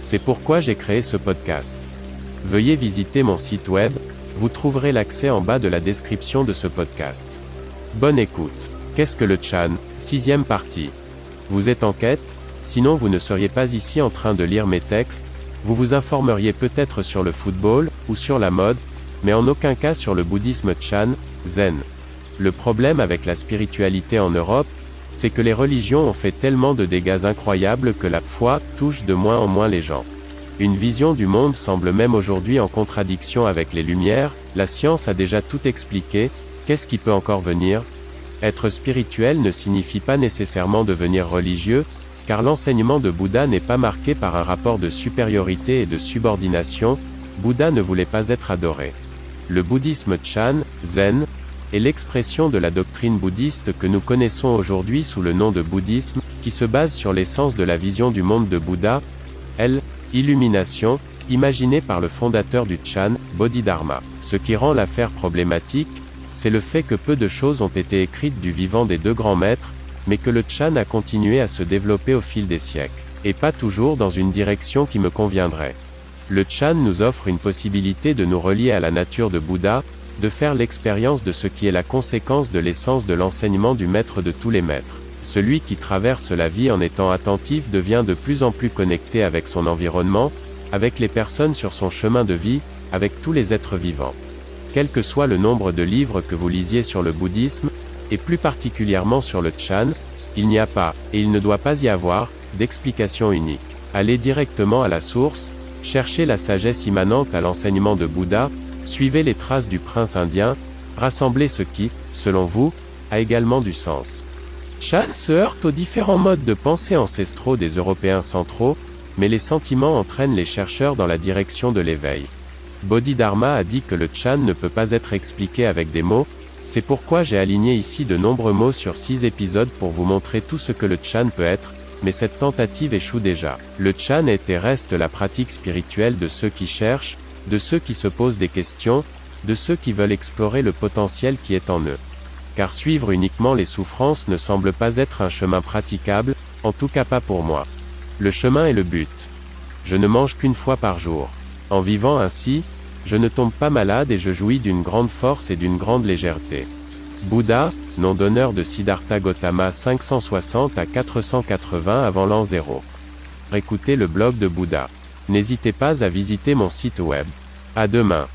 C'est pourquoi j'ai créé ce podcast. Veuillez visiter mon site web, vous trouverez l'accès en bas de la description de ce podcast. Bonne écoute. Qu'est-ce que le Chan Sixième partie? Vous êtes en quête? Sinon vous ne seriez pas ici en train de lire mes textes, vous vous informeriez peut-être sur le football, ou sur la mode, mais en aucun cas sur le bouddhisme Chan, Zen. Le problème avec la spiritualité en Europe, c'est que les religions ont fait tellement de dégâts incroyables que la foi touche de moins en moins les gens. Une vision du monde semble même aujourd'hui en contradiction avec les Lumières, la science a déjà tout expliqué, qu'est-ce qui peut encore venir? Être spirituel ne signifie pas nécessairement devenir religieux, car l'enseignement de Bouddha n'est pas marqué par un rapport de supériorité et de subordination, Bouddha ne voulait pas être adoré. Le bouddhisme Chan, Zen, est l'expression de la doctrine bouddhiste que nous connaissons aujourd'hui sous le nom de bouddhisme, qui se base sur l'essence de la vision du monde de Bouddha, elle, illumination, imaginée par le fondateur du Chan, Bodhidharma. Ce qui rend l'affaire problématique, c'est le fait que peu de choses ont été écrites du vivant des deux grands maîtres, mais que le Chan a continué à se développer au fil des siècles, et pas toujours dans une direction qui me conviendrait. Le Chan nous offre une possibilité de nous relier à la nature de Bouddha, de faire l'expérience de ce qui est la conséquence de l'essence de l'enseignement du maître de tous les maîtres. Celui qui traverse la vie en étant attentif devient de plus en plus connecté avec son environnement, avec les personnes sur son chemin de vie, avec tous les êtres vivants. Quel que soit le nombre de livres que vous lisiez sur le bouddhisme, et plus particulièrement sur le Chan, il n'y a pas, et il ne doit pas y avoir, d'explication unique. Allez directement à la source, cherchez la sagesse immanente à l'enseignement de Bouddha, Suivez les traces du prince indien, rassemblez ce qui, selon vous, a également du sens. Chan se heurte aux différents modes de pensée ancestraux des Européens centraux, mais les sentiments entraînent les chercheurs dans la direction de l'éveil. Bodhidharma a dit que le Chan ne peut pas être expliqué avec des mots, c'est pourquoi j'ai aligné ici de nombreux mots sur six épisodes pour vous montrer tout ce que le Chan peut être, mais cette tentative échoue déjà. Le Chan est et reste la pratique spirituelle de ceux qui cherchent, de ceux qui se posent des questions, de ceux qui veulent explorer le potentiel qui est en eux. Car suivre uniquement les souffrances ne semble pas être un chemin praticable, en tout cas pas pour moi. Le chemin est le but. Je ne mange qu'une fois par jour. En vivant ainsi, je ne tombe pas malade et je jouis d'une grande force et d'une grande légèreté. Bouddha, nom d'honneur de Siddhartha Gautama 560 à 480 avant l'an 0. Écoutez le blog de Bouddha. N'hésitez pas à visiter mon site web. À demain.